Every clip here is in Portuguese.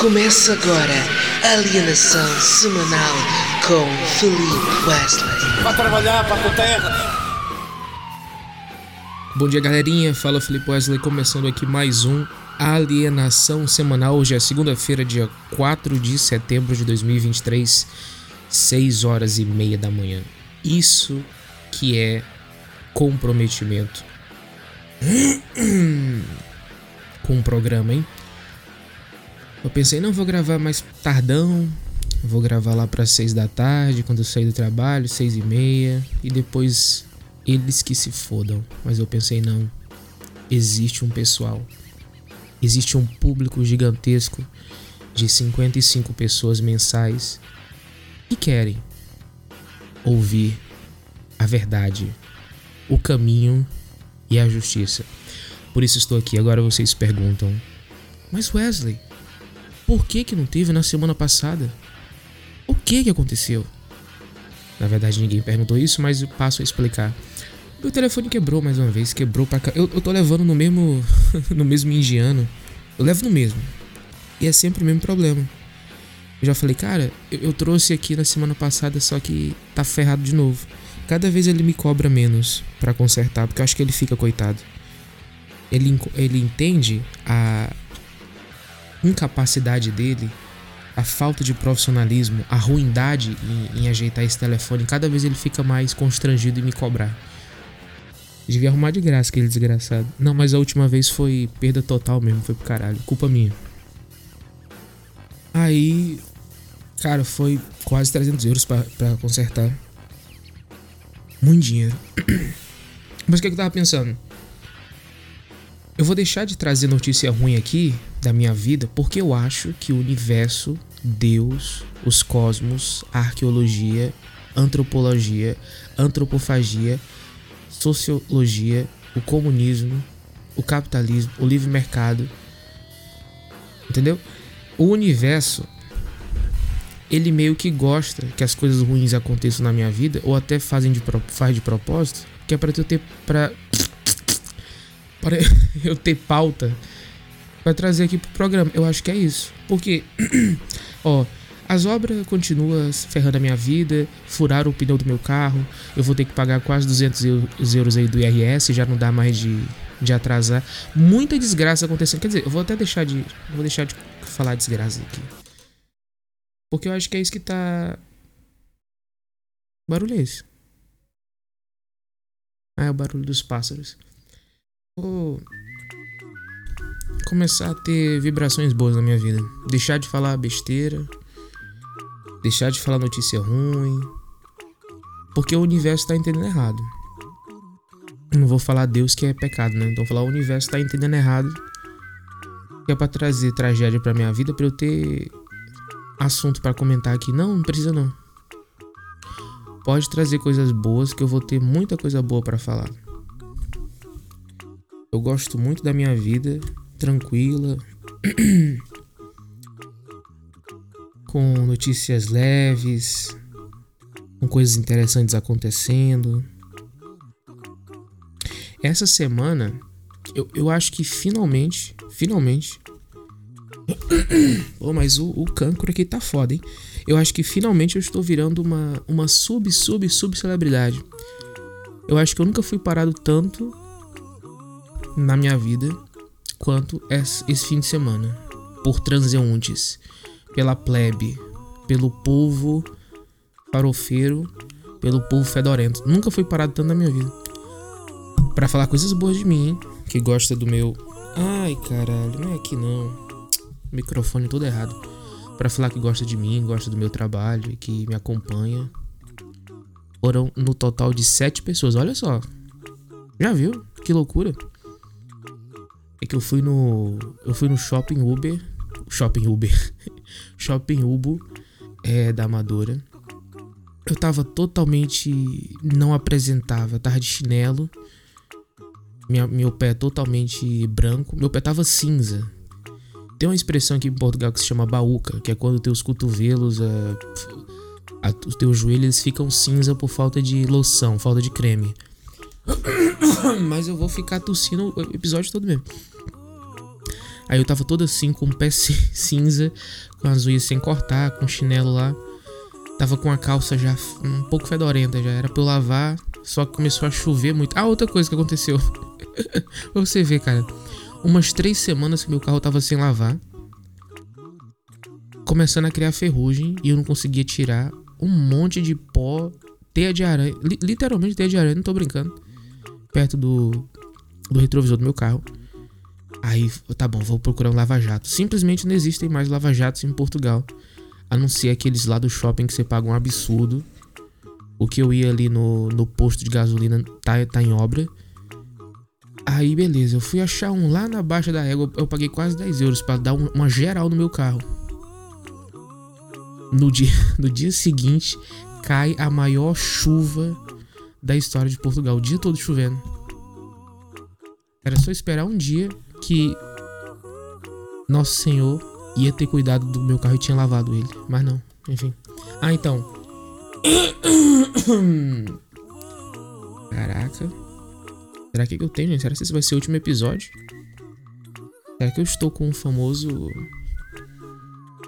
Começa agora Alienação Semanal com Felipe Wesley. Vai trabalhar para a terra. Bom dia, galerinha. Fala Felipe Wesley, começando aqui mais um Alienação Semanal. Hoje é segunda-feira, dia 4 de setembro de 2023, 6 horas e meia da manhã. Isso que é comprometimento com o programa, hein? Eu pensei, não vou gravar mais tardão, vou gravar lá para seis da tarde, quando eu sair do trabalho, seis e meia, e depois eles que se fodam. Mas eu pensei, não, existe um pessoal, existe um público gigantesco de 55 pessoas mensais que querem ouvir a verdade, o caminho e a justiça. Por isso estou aqui. Agora vocês perguntam: Mas Wesley, por que que não teve na semana passada? O que que aconteceu? Na verdade ninguém perguntou isso, mas eu passo a explicar. Meu telefone quebrou mais uma vez, quebrou pra cá. Eu, eu tô levando no mesmo no mesmo indiano. Eu levo no mesmo. E é sempre o mesmo problema. Eu já falei, cara, eu, eu trouxe aqui na semana passada, só que tá ferrado de novo. Cada vez ele me cobra menos para consertar, porque eu acho que ele fica coitado. Ele, ele entende a incapacidade dele, a falta de profissionalismo, a ruindade em, em ajeitar esse telefone. Cada vez ele fica mais constrangido em me cobrar. Devia arrumar de graça aquele desgraçado. Não, mas a última vez foi perda total mesmo, foi pro caralho. Culpa minha. Aí, cara, foi quase 300 euros pra consertar. Muito dinheiro. Mas o que, que eu tava pensando? Eu vou deixar de trazer notícia ruim aqui da minha vida porque eu acho que o universo, Deus, os cosmos, a arqueologia, antropologia, antropofagia, sociologia, o comunismo, o capitalismo, o livre mercado, entendeu? O universo ele meio que gosta que as coisas ruins aconteçam na minha vida ou até fazem de faz de propósito, que é para eu ter para para eu ter pauta para trazer aqui pro programa. Eu acho que é isso. Porque ó, as obras continuam ferrando a minha vida, furaram o pneu do meu carro, eu vou ter que pagar quase 200 euros aí do IRS, já não dá mais de, de atrasar. Muita desgraça acontecendo. Quer dizer, eu vou até deixar de vou deixar de falar desgraça aqui. Porque eu acho que é isso que tá. barulho é esse? Ah, é o barulho dos pássaros. Vou começar a ter vibrações boas na minha vida. Deixar de falar besteira. Deixar de falar notícia ruim. Porque o universo tá entendendo errado. Não vou falar Deus que é pecado, né? Então falar o universo tá entendendo errado. Que é pra trazer tragédia pra minha vida pra eu ter assunto para comentar aqui. Não, não precisa não. Pode trazer coisas boas que eu vou ter muita coisa boa para falar. Eu gosto muito da minha vida, tranquila, com notícias leves, com coisas interessantes acontecendo. Essa semana, eu, eu acho que finalmente, finalmente, Pô, mas o, o cancro aqui tá foda, hein? Eu acho que finalmente eu estou virando uma, uma sub, sub, sub celebridade. Eu acho que eu nunca fui parado tanto na minha vida quanto esse, fim de semana. Por transeuntes, pela plebe, pelo povo farofeiro, pelo povo fedorento. Nunca fui parado tanto na minha vida. para falar coisas boas de mim, hein? Que gosta do meu. Ai, caralho, não é aqui não microfone todo errado. para falar que gosta de mim, gosta do meu trabalho e que me acompanha. Foram no total de sete pessoas. Olha só. Já viu? Que loucura. É que eu fui no. Eu fui no shopping Uber. Shopping Uber. shopping Ubo é, da Amadora. Eu tava totalmente. Não apresentava. Tava de chinelo. Minha, meu pé totalmente branco. Meu pé tava cinza. Tem uma expressão aqui em Portugal que se chama baúca, que é quando teus cotovelos, a, os teus joelhos ficam cinza por falta de loção, falta de creme. Mas eu vou ficar tossindo o episódio todo mesmo. Aí eu tava todo assim, com o pé cinza, com as unhas sem cortar, com o chinelo lá. Tava com a calça já um pouco fedorenta, já era pra eu lavar, só que começou a chover muito. Ah, outra coisa que aconteceu. pra você ver, cara. Umas três semanas que meu carro tava sem lavar. Começando a criar ferrugem e eu não conseguia tirar um monte de pó, teia de aranha. Li literalmente teia de aranha, não tô brincando. Perto do, do retrovisor do meu carro. Aí, tá bom, vou procurar um lava-jato. Simplesmente não existem mais lava-jatos em Portugal. A não ser aqueles lá do shopping que você paga um absurdo. O que eu ia ali no, no posto de gasolina tá, tá em obra. Aí, beleza, eu fui achar um lá na baixa da égua. Eu paguei quase 10 euros para dar um, uma geral no meu carro. No dia, no dia seguinte, cai a maior chuva da história de Portugal. O dia todo chovendo. Era só esperar um dia que Nosso Senhor ia ter cuidado do meu carro e tinha lavado ele. Mas não, enfim. Ah, então. Caraca. Será que eu tenho, gente? Será que esse vai ser o último episódio? Será que eu estou com o famoso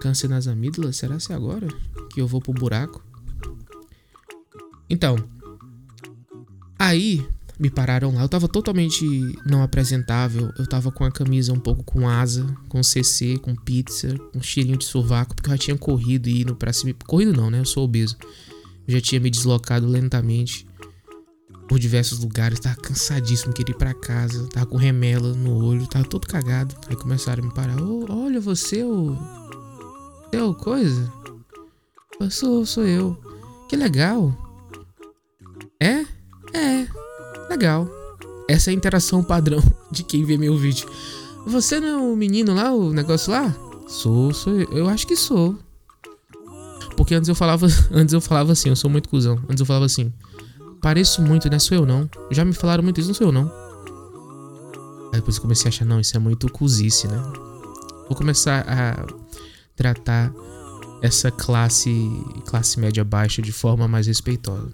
câncer nas amígdalas? Será que é agora que eu vou pro buraco? Então, aí me pararam lá. Eu tava totalmente não apresentável. Eu tava com a camisa um pouco com asa, com CC, com pizza, com cheirinho de sovaco, porque eu já tinha corrido e indo pra cima. Corrido não, né? Eu sou obeso. Eu já tinha me deslocado lentamente por diversos lugares. Tava cansadíssimo, queria ir pra casa. Tava com remela no olho, tava todo cagado. Aí começaram a me parar. Oh, olha, você é o. Você é coisa? Eu sou, sou eu. Que legal. Legal. Essa é a interação padrão de quem vê meu vídeo. Você não é o menino lá, o negócio lá? Sou, sou eu. Acho que sou. Porque antes eu falava, antes eu falava assim, eu sou muito cuzão. Antes eu falava assim, pareço muito, né? Sou eu não. Já me falaram muito isso, não sou eu não. Aí depois eu comecei a achar, não, isso é muito cozice, né? Vou começar a tratar essa classe, classe média baixa de forma mais respeitosa.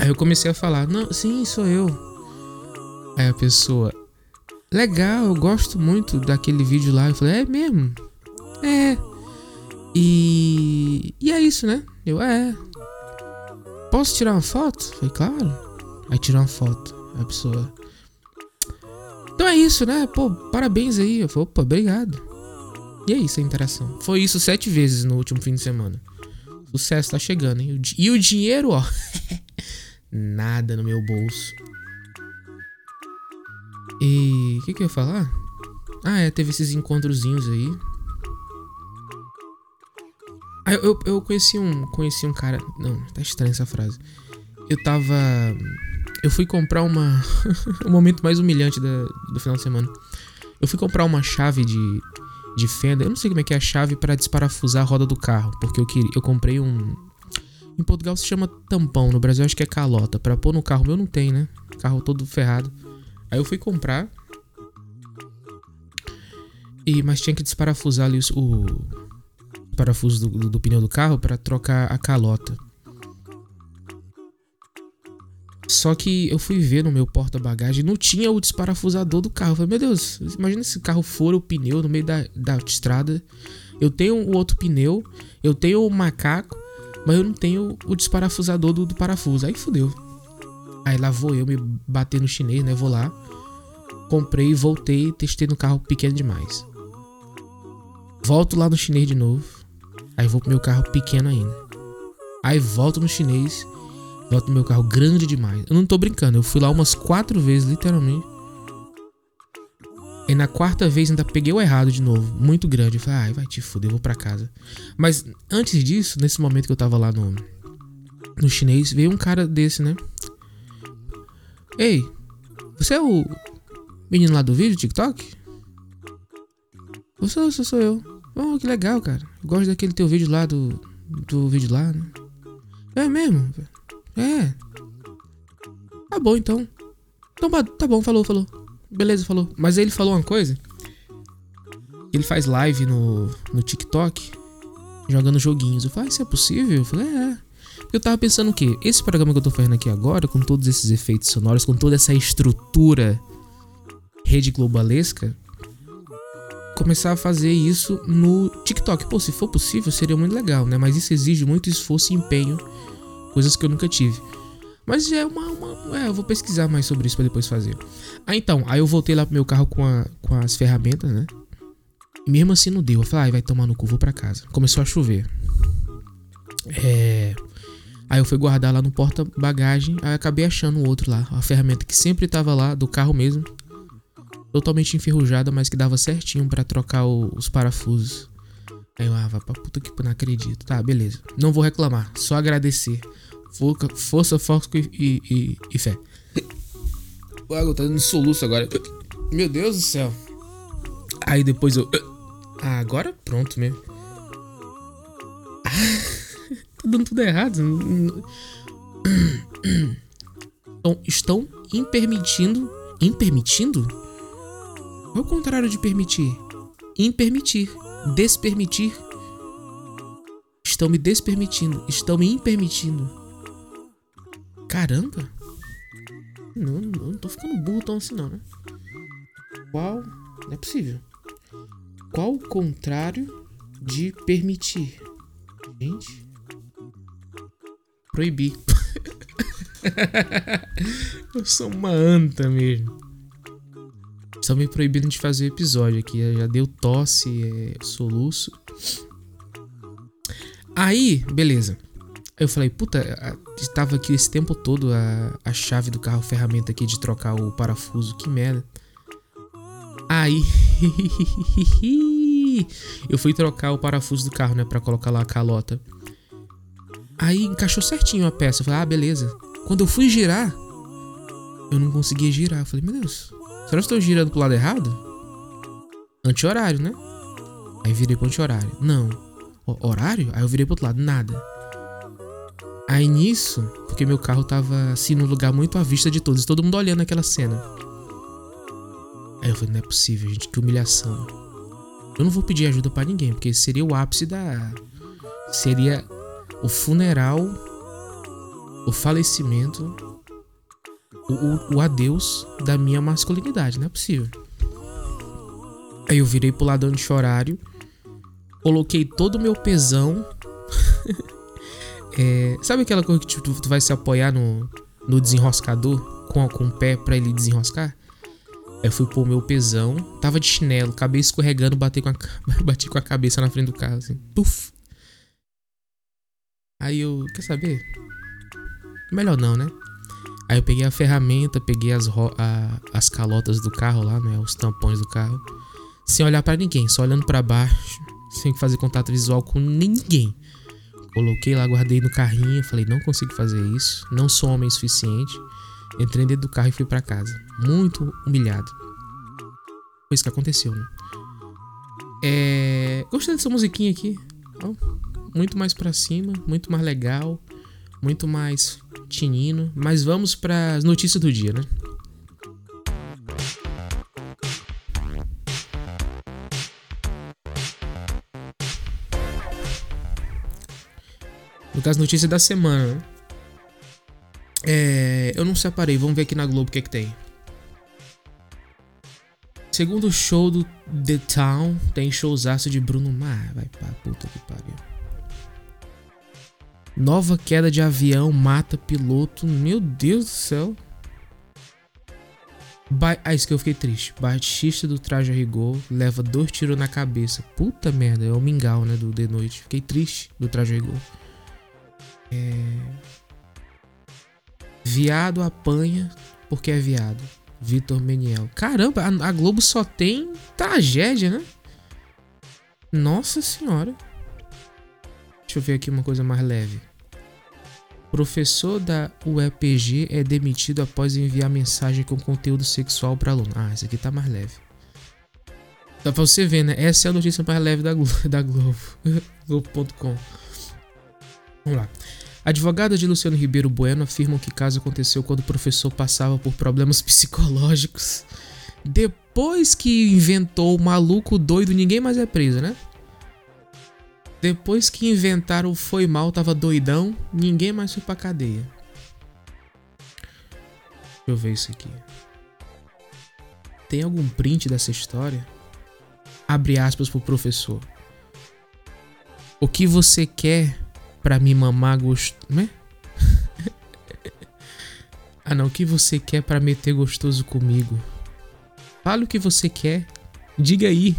Aí eu comecei a falar: Não, sim, sou eu. Aí a pessoa: Legal, eu gosto muito daquele vídeo lá. Eu falei: É mesmo? É. E. E é isso, né? Eu: É. Posso tirar uma foto? Eu falei: Claro. Aí tirou uma foto. A pessoa. Então é isso, né? Pô, parabéns aí. Eu falei: Opa, obrigado. E é isso a interação. Foi isso sete vezes no último fim de semana. Sucesso tá chegando, hein? E o dinheiro, ó. nada no meu bolso. E o que, que eu ia falar? Ah, é, teve esses encontrozinhos aí. Ah, eu, eu conheci um, conheci um cara. Não, tá estranha essa frase. Eu tava. Eu fui comprar uma. o momento mais humilhante da, do final de semana. Eu fui comprar uma chave de, de fenda. Eu não sei como é que é a chave para desparafusar a roda do carro. Porque eu, queria, eu comprei um, em Portugal se chama tampão, no Brasil acho que é calota. Pra pôr no carro meu não tem, né? Carro todo ferrado. Aí eu fui comprar. E, mas tinha que desparafusar ali o, o parafuso do, do, do, pneu do carro para trocar a calota. Só que eu fui ver no meu porta-bagagem, não tinha o desparafusador do carro. Eu falei, meu Deus, imagina se o carro for o pneu no meio da, da estrada. Eu tenho o outro pneu, eu tenho o macaco, mas eu não tenho o desparafusador do, do parafuso. Aí fudeu. Aí lá vou eu me bater no chinês, né? Vou lá. Comprei, voltei, testei no carro pequeno demais. Volto lá no chinês de novo. Aí vou pro meu carro pequeno ainda. Aí volto no chinês. Volto no meu carro grande demais. Eu não tô brincando, eu fui lá umas quatro vezes, literalmente. E na quarta vez ainda peguei o errado de novo, muito grande. Eu falei, ai, vai te fuder, eu vou pra casa. Mas antes disso, nesse momento que eu tava lá no, no chinês, veio um cara desse, né? Ei, você é o menino lá do vídeo, TikTok? Eu sou, sou, sou eu. Oh, que legal, cara. Eu gosto daquele teu vídeo lá, do, do vídeo lá, né? É mesmo? É. Tá bom, então. Então tá bom, falou, falou. Beleza, falou. Mas ele falou uma coisa. Ele faz live no, no TikTok jogando joguinhos. Eu falei, ah, isso é possível? Eu falei, é. Eu tava pensando o quê? Esse programa que eu tô fazendo aqui agora, com todos esses efeitos sonoros, com toda essa estrutura rede globalesca, começar a fazer isso no TikTok. Pô, se for possível, seria muito legal, né? Mas isso exige muito esforço e empenho, coisas que eu nunca tive. Mas é uma. uma é, eu vou pesquisar mais sobre isso pra depois fazer. Ah, então. Aí eu voltei lá pro meu carro com, a, com as ferramentas, né? E mesmo assim não deu. Eu falei, ah, vai tomar no cu, vou pra casa. Começou a chover. É. Aí eu fui guardar lá no porta-bagagem. Aí acabei achando outro lá. A ferramenta que sempre tava lá, do carro mesmo. Totalmente enferrujada, mas que dava certinho para trocar o, os parafusos. Aí eu, ah, vai pra puta que não acredito. Tá, beleza. Não vou reclamar, só agradecer. Força, foco e, e, e, fé. O água tá dando soluço agora. Meu Deus do céu. Aí depois eu. Ah, agora pronto mesmo. tá dando tudo errado. Então, estão impermitindo. Impermitindo? É o contrário de permitir. Impermitir. Despermitir. Estão me despermitindo. Estão me impermitindo. Caramba! Não, não, não tô ficando burro tão assim não, né? Qual. Não é possível. Qual o contrário de permitir? Gente. Proibir. Eu sou uma anta mesmo. Estão me proibindo de fazer episódio aqui. Já deu tosse, é, soluço. Aí, beleza. Eu falei, puta, estava aqui esse tempo todo a, a chave do carro, ferramenta aqui de trocar o parafuso, que merda. Aí. eu fui trocar o parafuso do carro, né, pra colocar lá a calota. Aí encaixou certinho a peça. Eu falei, ah, beleza. Quando eu fui girar, eu não conseguia girar. Eu falei, meu Deus, será que eu estou girando pro lado errado? Anti-horário, né? Aí virei pro anti-horário. Não. Horário? Aí eu virei pro outro lado. Nada. Aí nisso, porque meu carro tava assim num lugar muito à vista de todos, todo mundo olhando aquela cena. Aí eu falei, não é possível, gente, que humilhação. Eu não vou pedir ajuda para ninguém, porque seria o ápice da. Seria o funeral, o falecimento, o, o, adeus da minha masculinidade, não é possível. Aí eu virei pro lado anti-horário, coloquei todo o meu pesão É, sabe aquela coisa que tipo, tu, tu, vai se apoiar no, no desenroscador com, com o pé para ele desenroscar? Aí eu fui pôr meu pesão, tava de chinelo, cabeça escorregando, bati com a, bati com a cabeça na frente do carro, assim. Puf! Aí eu, quer saber? Melhor não, né? Aí eu peguei a ferramenta, peguei as, a, as calotas do carro lá, né? Os tampões do carro. Sem olhar para ninguém, só olhando para baixo, sem fazer contato visual com ninguém. Coloquei lá, guardei no carrinho. Falei, não consigo fazer isso. Não sou homem suficiente. Entrei dentro do carro e fui para casa. Muito humilhado. Foi isso que aconteceu, né? É... Gostei dessa musiquinha aqui. Muito mais pra cima, muito mais legal, muito mais tinino. Mas vamos para as notícias do dia, né? No caso, notícia da semana. Né? É, eu não separei, vamos ver aqui na Globo o que, é que tem. Segundo show do The Town, tem showzaço de Bruno Mar. Vai pra puta que pariu. Nova queda de avião mata piloto. Meu Deus do céu. Ba ah, isso que eu fiquei triste. Batista do traje a rigor leva dois tiros na cabeça. Puta merda, é o mingau, né? Do de noite. Fiquei triste do traje a rigor. É... Viado apanha porque é viado. Vitor Meniel. Caramba, a, Globo só tem tragédia, né? Nossa senhora. Deixa eu ver aqui uma coisa mais leve. Professor da UEPG é demitido após enviar mensagem com conteúdo sexual para aluno. Ah, esse aqui tá mais leve. Dá pra você ver, né? Essa é a notícia mais leve da Globo. Da Globo. Vamos lá. Advogadas de Luciano Ribeiro Bueno afirmam que o caso aconteceu quando o professor passava por problemas psicológicos. Depois que inventou o maluco doido, ninguém mais é preso, né? Depois que inventaram o foi mal, tava doidão, ninguém mais foi pra cadeia. Deixa eu ver isso aqui. Tem algum print dessa história? abre aspas pro professor. O que você quer para me mamar gostoso, né? ah, não, o que você quer para meter gostoso comigo? Fala o que você quer. Diga aí.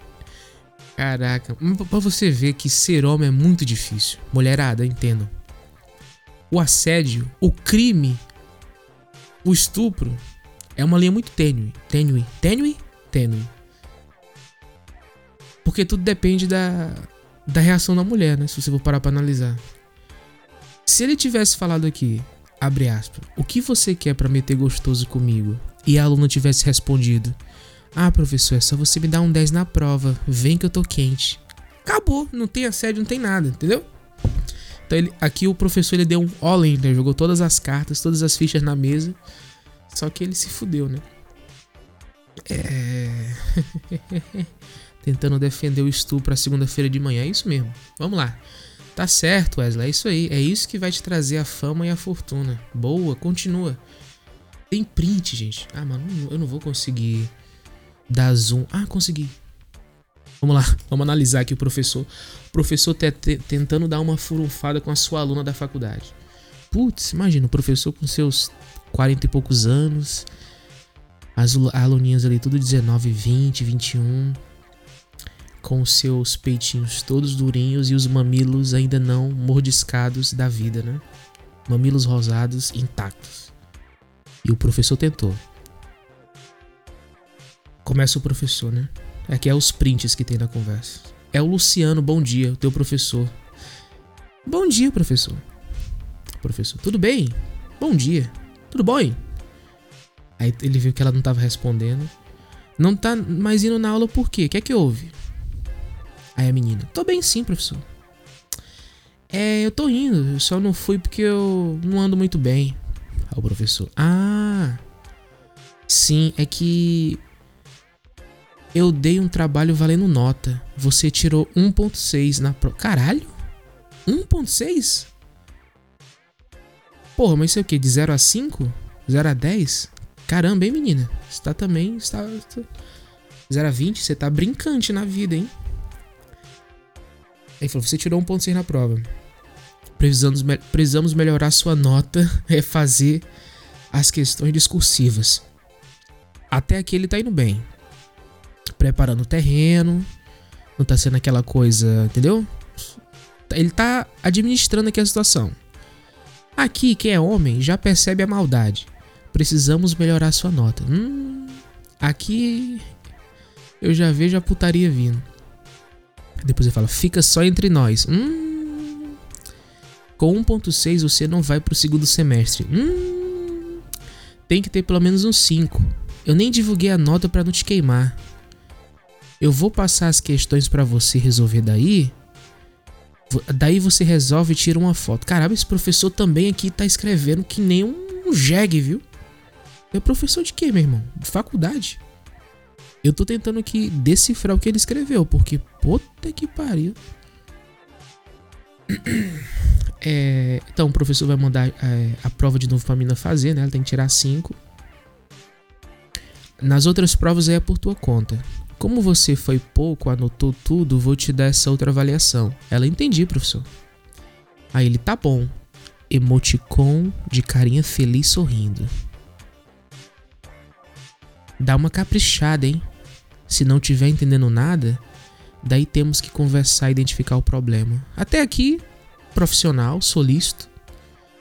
Caraca, pra você ver que ser homem é muito difícil. Mulherada, entendo. O assédio, o crime, o estupro é uma linha muito tênue. Tênue. Tênue? Tênue. Porque tudo depende da, da reação da mulher, né? Se você for parar pra analisar. Se ele tivesse falado aqui, abre aspas, o que você quer para meter gostoso comigo? E a aluna tivesse respondido, ah, professor, é só você me dar um 10 na prova. Vem que eu tô quente. Acabou, não tem assédio, não tem nada, entendeu? Então ele, aqui o professor ele deu um all-in, né? Jogou todas as cartas, todas as fichas na mesa. Só que ele se fudeu, né? É. Tentando defender o estupro pra segunda-feira de manhã. É isso mesmo. Vamos lá. Tá certo, Wesley. É isso aí. É isso que vai te trazer a fama e a fortuna. Boa, continua. Tem print, gente. Ah, mano, eu não vou conseguir dar zoom. Ah, consegui. Vamos lá, vamos analisar aqui o professor. O professor tá tentando dar uma furunfada com a sua aluna da faculdade. Putz, imagina, o professor com seus 40 e poucos anos. As aluninhas ali, tudo 19, 20, 21. Com seus peitinhos todos durinhos e os mamilos ainda não mordiscados da vida, né? Mamilos rosados intactos. E o professor tentou. Começa o professor, né? Aqui é os prints que tem na conversa. É o Luciano, bom dia, o teu professor. Bom dia, professor. Professor, tudo bem? Bom dia. Tudo bom? Hein? Aí ele viu que ela não tava respondendo. Não tá mais indo na aula por quê? O que é que houve? Aí a menina, tô bem sim, professor. É, eu tô indo, eu só não fui porque eu não ando muito bem. Aí o professor, ah, sim, é que eu dei um trabalho valendo nota. Você tirou 1.6 na prova. Caralho? 1.6? Porra, mas isso é o quê? De 0 a 5? 0 a 10? Caramba, hein, menina? Você tá também. Está, 0 a 20? Você tá brincante na vida, hein? Aí falou: você tirou 1.6 na prova. Precisamos, me precisamos melhorar sua nota, refazer as questões discursivas. Até aqui ele tá indo bem preparando o terreno, não tá sendo aquela coisa, entendeu? Ele tá administrando aqui a situação. Aqui, quem é homem já percebe a maldade. Precisamos melhorar sua nota. Hum, aqui eu já vejo a putaria vindo. Depois ele fala, fica só entre nós. Hum, com 1.6 você não vai pro segundo semestre. Hum, tem que ter pelo menos um 5. Eu nem divulguei a nota para não te queimar. Eu vou passar as questões para você resolver daí. Daí você resolve e tira uma foto. Caramba, esse professor também aqui tá escrevendo que nem um jegue, viu? É professor de quê, meu irmão? De faculdade. Eu tô tentando aqui decifrar o que ele escreveu, porque puta que pariu. É, então o professor vai mandar é, a prova de novo pra menina fazer, né? Ela tem que tirar 5. Nas outras provas é por tua conta. Como você foi pouco, anotou tudo, vou te dar essa outra avaliação. Ela entendi, professor. Aí ele tá bom. Emoticon de carinha feliz sorrindo. Dá uma caprichada, hein? Se não tiver entendendo nada, daí temos que conversar e identificar o problema. Até aqui, profissional, solícito,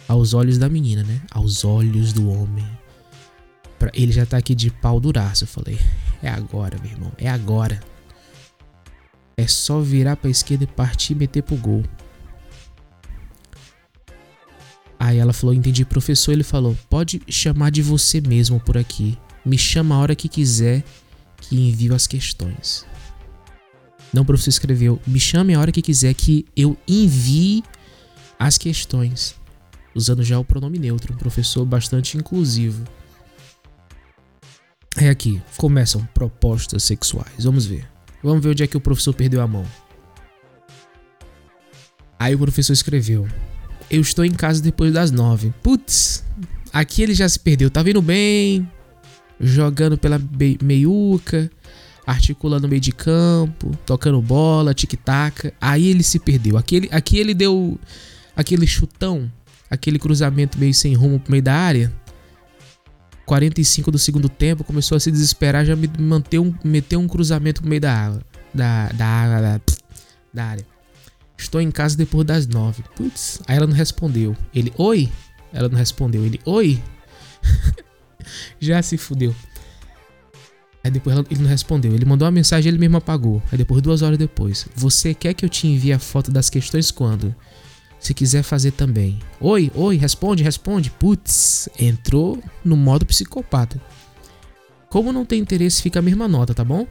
aos olhos da menina, né? Aos olhos do homem. Ele já tá aqui de pau duraço, eu falei. É agora, meu irmão. É agora. É só virar pra esquerda e partir e meter pro gol. Aí ela falou: Entendi, professor. Ele falou: Pode chamar de você mesmo por aqui. Me chama a hora que quiser que envio as questões. Não, o professor escreveu: Me chame a hora que quiser que eu envie as questões. Usando já o pronome neutro. Um professor bastante inclusivo. É aqui, começam propostas sexuais. Vamos ver. Vamos ver onde é que o professor perdeu a mão. Aí o professor escreveu: Eu estou em casa depois das nove. Putz, aqui ele já se perdeu. Tá vindo bem, jogando pela meiuca. articula no meio de campo, tocando bola, tic-tac. Aí ele se perdeu. Aquele, aqui ele deu aquele chutão, aquele cruzamento meio sem rumo pro meio da área. 45 do segundo tempo, começou a se desesperar, já me meteu um, meteu um cruzamento pro meio da água. Da, da, da, da área. Estou em casa depois das nove. Putz, aí ela não respondeu. Ele, oi? Ela não respondeu. Ele, oi? já se fudeu. Aí depois ele não respondeu. Ele mandou uma mensagem ele mesmo apagou. Aí depois, duas horas depois. Você quer que eu te envie a foto das questões quando? Se quiser fazer também. Oi, oi, responde, responde. Putz, entrou no modo psicopata. Como não tem interesse, fica a mesma nota, tá bom?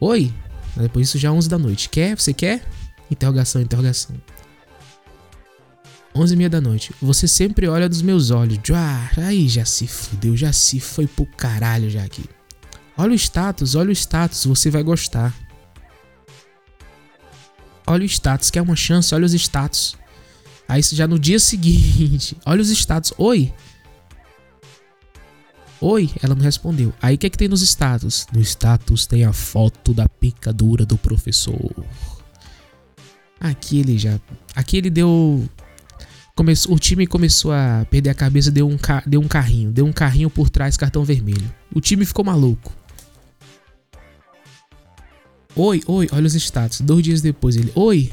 Oi. Depois isso já 11 da noite. Quer? Você quer? Interrogação, interrogação. 11 e meia da noite. Você sempre olha nos meus olhos. Aí já se fudeu, já se foi pro caralho já aqui. Olha o status, olha o status, você vai gostar. Olha o status, quer uma chance? Olha os status. Aí já no dia seguinte, olha os status. Oi. Oi, ela não respondeu. Aí o que é que tem nos status? No status tem a foto da picadura do professor. Aqui ele já. Aqui ele deu. Começou, o time começou a perder a cabeça, deu um, deu um carrinho. Deu um carrinho por trás, cartão vermelho. O time ficou maluco. Oi, oi, olha os status. Dois dias depois ele. Oi!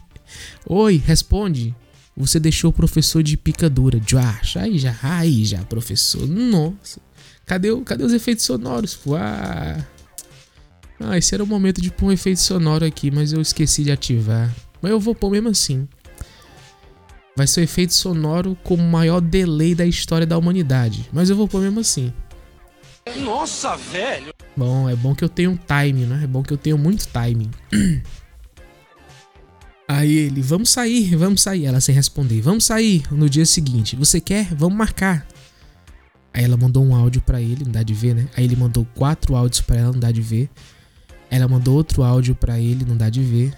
oi, responde. Você deixou o professor de picadura. Josh, aí já, aí já, professor. Nossa. Cadê, cadê os efeitos sonoros? Ah. ah, esse era o momento de pôr um efeito sonoro aqui, mas eu esqueci de ativar. Mas eu vou pôr mesmo assim. Vai ser o efeito sonoro com o maior delay da história da humanidade. Mas eu vou pôr mesmo assim. Nossa, velho! Bom, é bom que eu tenho um timing, né? É bom que eu tenho muito timing. Aí ele, vamos sair, vamos sair. Ela sem responder, vamos sair no dia seguinte. Você quer? Vamos marcar. Aí ela mandou um áudio para ele, não dá de ver, né? Aí ele mandou quatro áudios para ela, não dá de ver. Ela mandou outro áudio para ele, não dá de ver.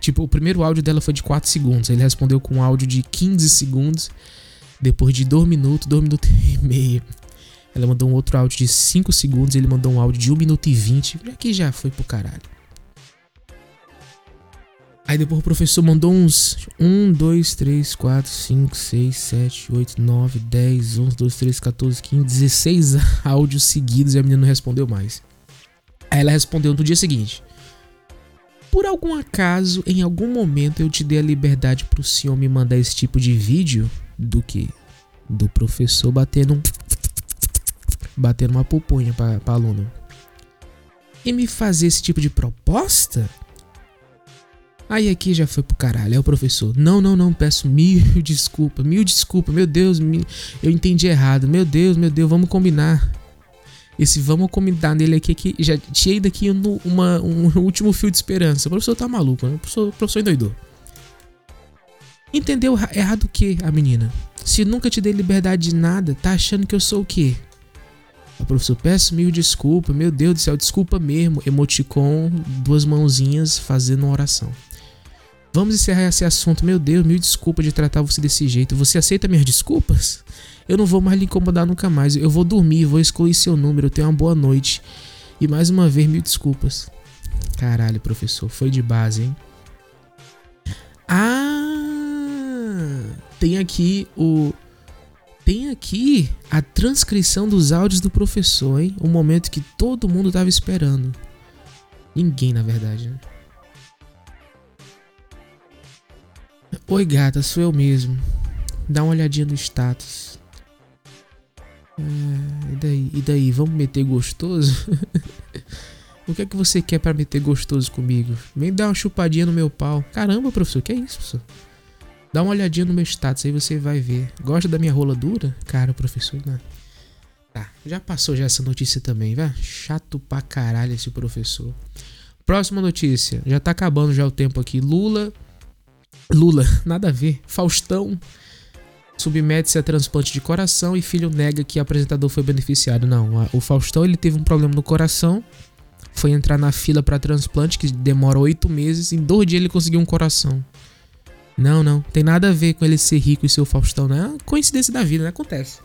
Tipo, o primeiro áudio dela foi de 4 segundos. Ele respondeu com um áudio de 15 segundos. Depois de 2 minutos, 2 minutos e meio. Ela mandou um outro áudio de 5 segundos, ele mandou um áudio de 1 minuto e 20. Aqui já foi pro caralho. Aí depois o professor mandou uns 1, 2, 3, 4, 5, 6, 7, 8, 9, 10, 11, 12, 13, 14, 15, 16 áudios seguidos e a menina não respondeu mais. Aí ela respondeu no dia seguinte: Por algum acaso, em algum momento eu te dei a liberdade pro senhor me mandar esse tipo de vídeo? Do que? Do professor batendo um bater uma pupunha pra, pra aluno. E me fazer esse tipo de proposta? Aí aqui já foi pro caralho. É o professor. Não, não, não. Peço mil desculpa. Mil desculpa. Meu Deus, mil... eu entendi errado. Meu Deus, meu Deus, vamos combinar. Esse vamos combinar nele aqui que já tinha ido aqui no uma, um último fio de esperança. O professor tá maluco, né? O professor, o professor endoidou. Entendeu errado o que, a menina? Se nunca te dei liberdade de nada, tá achando que eu sou o quê? O professor, peço mil desculpa, meu Deus do céu, desculpa mesmo. Emoticon, duas mãozinhas fazendo uma oração. Vamos encerrar esse assunto. Meu Deus, mil desculpa de tratar você desse jeito. Você aceita minhas desculpas? Eu não vou mais lhe incomodar nunca mais. Eu vou dormir, vou excluir seu número. Eu tenho uma boa noite. E mais uma vez, mil desculpas. Caralho, professor, foi de base, hein? Ah! Tem aqui o tem aqui a transcrição dos áudios do professor, hein? O momento que todo mundo tava esperando. Ninguém, na verdade, né? Oi, gata, sou eu mesmo. Dá uma olhadinha no status. É, e daí? E daí? Vamos meter gostoso? o que é que você quer para meter gostoso comigo? Vem dar uma chupadinha no meu pau. Caramba, professor, que é isso, professor? Dá uma olhadinha no meu status aí você vai ver. Gosta da minha rola dura? Cara, professor, não. Tá, já passou já essa notícia também, vai. Chato pra caralho esse professor. Próxima notícia. Já tá acabando já o tempo aqui. Lula. Lula, nada a ver. Faustão submete-se a transplante de coração e filho nega que apresentador foi beneficiado. Não, o Faustão ele teve um problema no coração. Foi entrar na fila para transplante, que demora oito meses. Em dois dias ele conseguiu um coração. Não, não. Tem nada a ver com ele ser rico e ser o Faustão, né? É coincidência da vida, né? Acontece.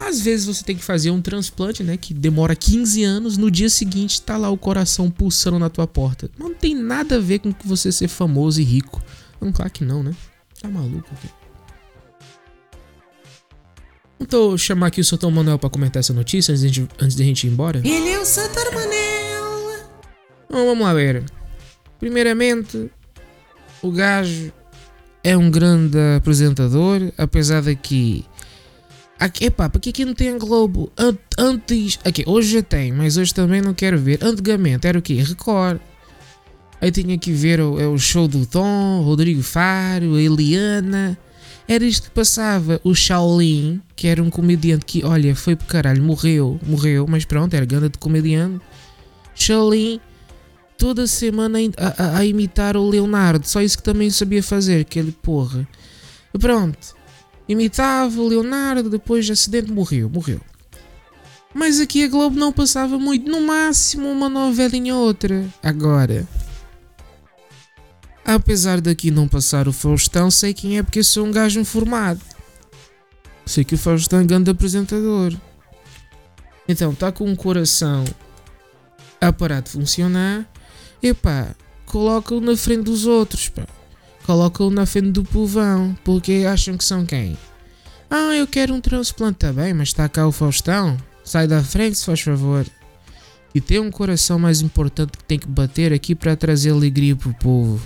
Às vezes você tem que fazer um transplante, né? Que demora 15 anos. No dia seguinte tá lá o coração pulsando na tua porta. Não tem nada a ver com você ser famoso e rico. Não, claro que não, né? Tá maluco aqui. Então, chamar aqui o Sr. Manuel para comentar essa notícia antes de, gente, antes de a gente ir embora. Ele é o Sr. Manel. Então, vamos lá ver. Primeiramente, o gajo é um grande apresentador, apesar de que. Aqui, epá, porque aqui não tem Globo. Antes. Aqui, hoje já tem, mas hoje também não quero ver. Antigamente era o quê? Record. Aí tinha que ver o, é o show do Tom, Rodrigo Faro, a Eliana. Era isto que passava. O Shaolin, que era um comediante que, olha, foi pro caralho, morreu, morreu, mas pronto, era ganda de comediante. Shaolin, toda semana a, a, a, imitar o Leonardo, só isso que também sabia fazer, aquele porra. Pronto, imitava Leonardo, depois de acidente morreu, morreu. Mas aqui a Globo não passava muito, no máximo uma novelinha outra. Agora, Apesar daqui não passar o Faustão, sei quem é porque sou um gajo informado. Sei que o Faustão é grande apresentador. Então, está com o coração a parar de funcionar. Epá, coloca-o na frente dos outros, pá. Coloca-o na frente do povão, porque acham que são quem? Ah, eu quero um transplante também, mas está cá o Faustão. Sai da frente, se faz favor. E tem um coração mais importante que tem que bater aqui para trazer alegria pro povo.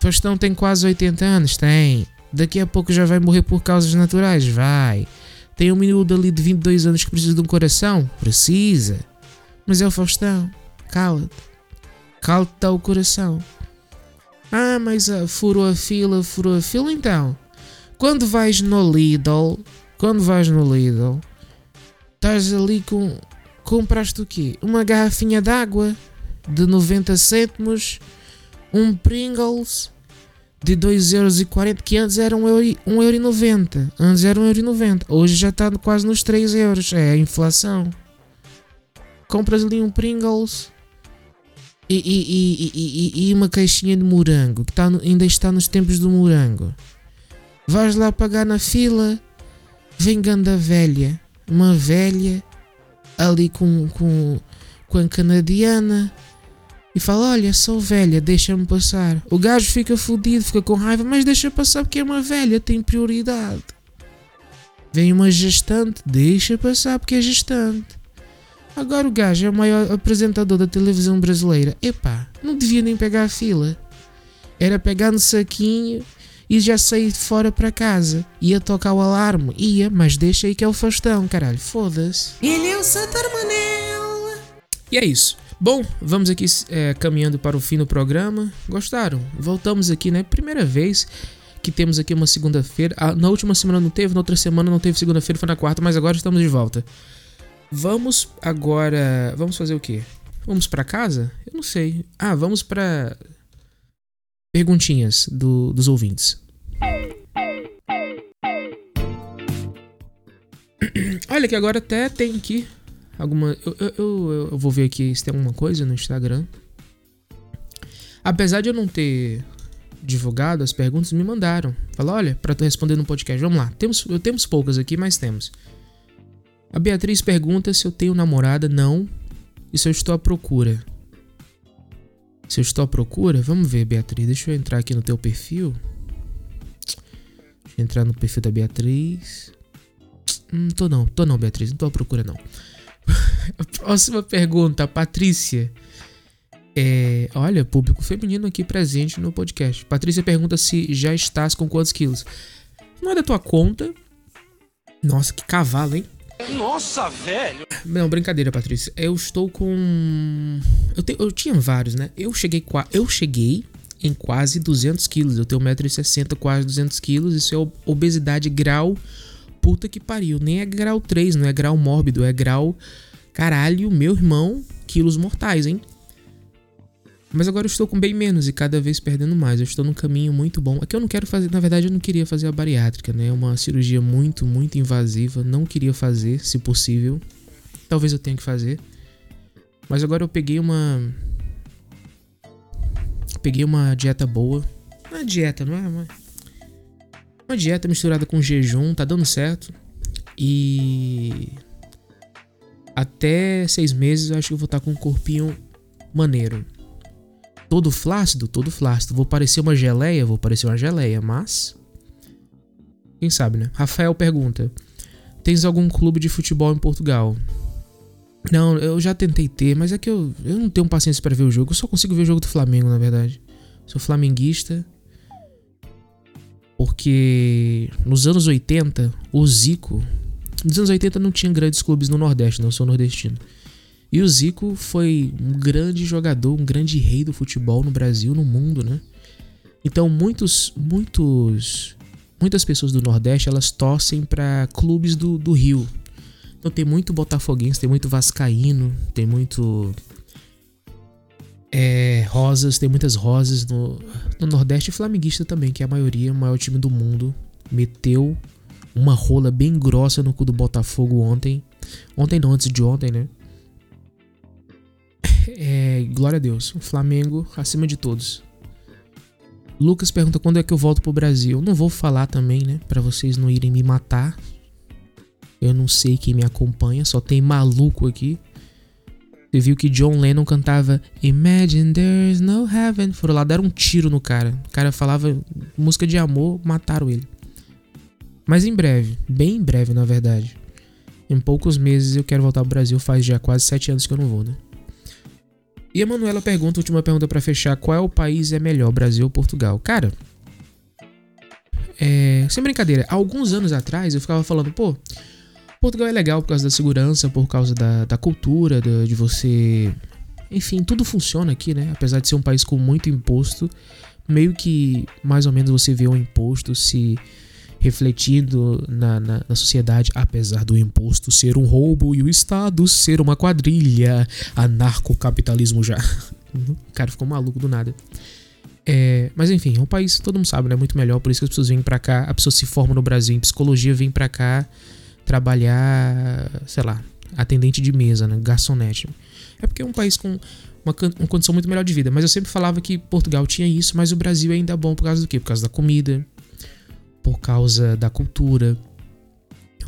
Faustão tem quase 80 anos, tem. Daqui a pouco já vai morrer por causas naturais, vai. Tem um miúdo ali de 22 anos que precisa de um coração? Precisa. Mas é o Faustão. Cala-te. Cala-te tá o coração. Ah, mas uh, furou a fila, furou a fila então. Quando vais no Lidl, quando vais no Lidl, estás ali com. Compraste o quê? Uma garrafinha d'água de 90 cêntimos um Pringles de 2,40€ que antes era 1,90€. Antes era 1,90€. Hoje já está quase nos 3 euros. É a inflação. Compras ali um Pringles e, e, e, e uma caixinha de morango que tá, ainda está nos tempos do morango. Vais lá pagar na fila. Vem ganda velha. Uma velha ali com, com, com a canadiana e fala: Olha, sou velha, deixa-me passar. O gajo fica fodido, fica com raiva, mas deixa passar porque é uma velha, tem prioridade. Vem uma gestante, deixa passar porque é gestante. Agora o gajo é o maior apresentador da televisão brasileira. Epá, não devia nem pegar a fila. Era pegar no saquinho e já sair fora para casa. Ia tocar o alarme, ia, mas deixa aí que é o Faustão, caralho, foda-se. Ele é o Satarmanel. E é isso. Bom, vamos aqui é, caminhando para o fim do programa. Gostaram? Voltamos aqui, né? Primeira vez que temos aqui uma segunda-feira. Ah, na última semana não teve, na outra semana não teve segunda-feira, foi na quarta, mas agora estamos de volta. Vamos agora. Vamos fazer o quê? Vamos para casa? Eu não sei. Ah, vamos para perguntinhas do, dos ouvintes. Olha que agora até tem aqui alguma. Eu, eu, eu, vou ver aqui se tem alguma coisa no Instagram. Apesar de eu não ter divulgado as perguntas, me mandaram. Fala, olha, para tu responder no podcast. Vamos lá. Temos, eu temos poucas aqui, mas temos. A Beatriz pergunta se eu tenho namorada. Não. E se eu estou à procura. Se eu estou à procura, vamos ver, Beatriz. Deixa eu entrar aqui no teu perfil. Deixa eu entrar no perfil da Beatriz. Hum, tô não, tô não, Beatriz. Não tô à procura, não. Próxima pergunta, Patrícia. É, olha, público feminino aqui presente no podcast. Patrícia pergunta se já estás com quantos quilos. Não é da tua conta. Nossa, que cavalo, hein? Nossa, velho! Não, brincadeira, Patrícia. Eu estou com. Eu, te... eu tinha vários, né? Eu cheguei, eu cheguei em quase 200 quilos. Eu tenho 1,60m, quase 200 quilos. Isso é obesidade grau puta que pariu. Nem é grau 3, não é grau mórbido, é grau. Caralho, meu irmão, quilos mortais, hein? Mas agora eu estou com bem menos e cada vez perdendo mais. Eu estou num caminho muito bom. Aqui eu não quero fazer, na verdade eu não queria fazer a bariátrica, né? É uma cirurgia muito, muito invasiva. Não queria fazer, se possível. Talvez eu tenha que fazer. Mas agora eu peguei uma. Peguei uma dieta boa. Não é dieta, não é? Uma dieta misturada com jejum, tá dando certo. E até seis meses eu acho que eu vou estar com um corpinho maneiro. Todo flácido? Todo flácido. Vou parecer uma geleia? Vou parecer uma geleia, mas. Quem sabe, né? Rafael pergunta: Tens algum clube de futebol em Portugal? Não, eu já tentei ter, mas é que eu, eu não tenho paciência para ver o jogo. Eu só consigo ver o jogo do Flamengo, na verdade. Sou flamenguista. Porque nos anos 80, o Zico. Nos anos 80 não tinha grandes clubes no Nordeste, não sou nordestino. E o Zico foi um grande jogador, um grande rei do futebol no Brasil, no mundo, né? Então muitos, muitos, muitas pessoas do Nordeste elas torcem para clubes do, do Rio. Então tem muito botafoguense, tem muito vascaíno, tem muito é, rosas, tem muitas rosas no, no Nordeste e flamenguista também, que é a maioria, o maior time do mundo. Meteu uma rola bem grossa no cu do Botafogo ontem. Ontem não, antes de ontem, né? É, glória a Deus. O Flamengo acima de todos. Lucas pergunta quando é que eu volto pro Brasil. Não vou falar também, né? Pra vocês não irem me matar. Eu não sei quem me acompanha, só tem maluco aqui. Você viu que John Lennon cantava Imagine There's No Heaven. Foram lá, deram um tiro no cara. O cara falava música de amor, mataram ele. Mas em breve, bem em breve na verdade. Em poucos meses eu quero voltar ao Brasil, faz já quase sete anos que eu não vou, né? E a Manuela pergunta, última pergunta para fechar: qual é o país é melhor, Brasil ou Portugal? Cara, é, sem brincadeira, alguns anos atrás eu ficava falando, pô, Portugal é legal por causa da segurança, por causa da, da cultura, de, você. Enfim, tudo funciona aqui, né? Apesar de ser um país com muito imposto, meio que mais ou menos você vê o imposto se refletindo na, na, na, sociedade, apesar do imposto ser um roubo e o Estado ser uma quadrilha. Anarcocapitalismo já. o cara ficou maluco do nada. É, mas enfim, é um país, todo mundo sabe, né? Muito melhor, por isso que as pessoas vêm pra cá. A pessoa se forma no Brasil em psicologia, vem pra cá trabalhar, sei lá, atendente de mesa, né? Garçonete. É porque é um país com uma, uma, condição muito melhor de vida. Mas eu sempre falava que Portugal tinha isso, mas o Brasil ainda é bom por causa do quê? Por causa da comida, por causa da cultura,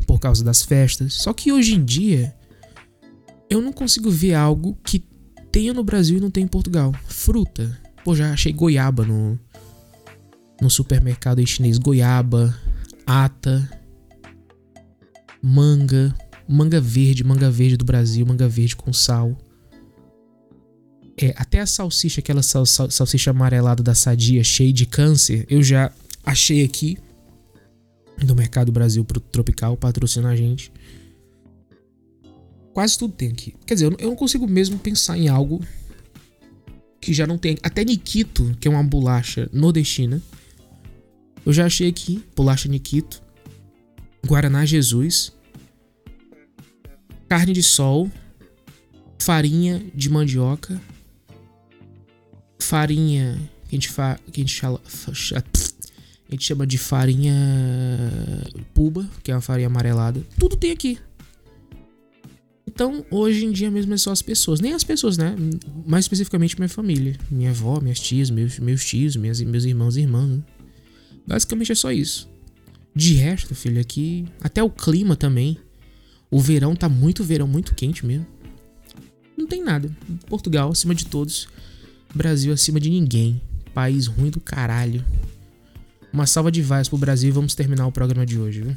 por causa das festas. Só que hoje em dia eu não consigo ver algo que tenha no Brasil e não tem em Portugal. Fruta. Pô, já achei goiaba no, no supermercado aí chinês. Goiaba, ata, manga, manga verde, manga verde do Brasil, manga verde com sal. É, até a salsicha, aquela sal, sal, salsicha amarelada da Sadia, cheia de câncer, eu já achei aqui no Mercado Brasil pro Tropical, patrocina a gente. Quase tudo tem aqui. Quer dizer, eu não consigo mesmo pensar em algo que já não tem. Até Nikito, que é uma bolacha nordestina. Eu já achei aqui, bolacha Nikito. Guaraná Jesus, carne de sol, farinha de mandioca, farinha que a gente, fa, que a gente, chala, a gente chama de farinha puba, que é uma farinha amarelada. Tudo tem aqui. Então, hoje em dia mesmo é só as pessoas. Nem as pessoas, né? Mais especificamente minha família. Minha avó, minhas tias, meus, meus tios, minhas, meus irmãos e irmãs. Né? Basicamente é só isso. De resto, filho, aqui. Até o clima também. O verão tá muito verão, muito quente mesmo. Não tem nada. Portugal acima de todos. Brasil acima de ninguém. País ruim do caralho. Uma salva de vaias pro Brasil e vamos terminar o programa de hoje, viu?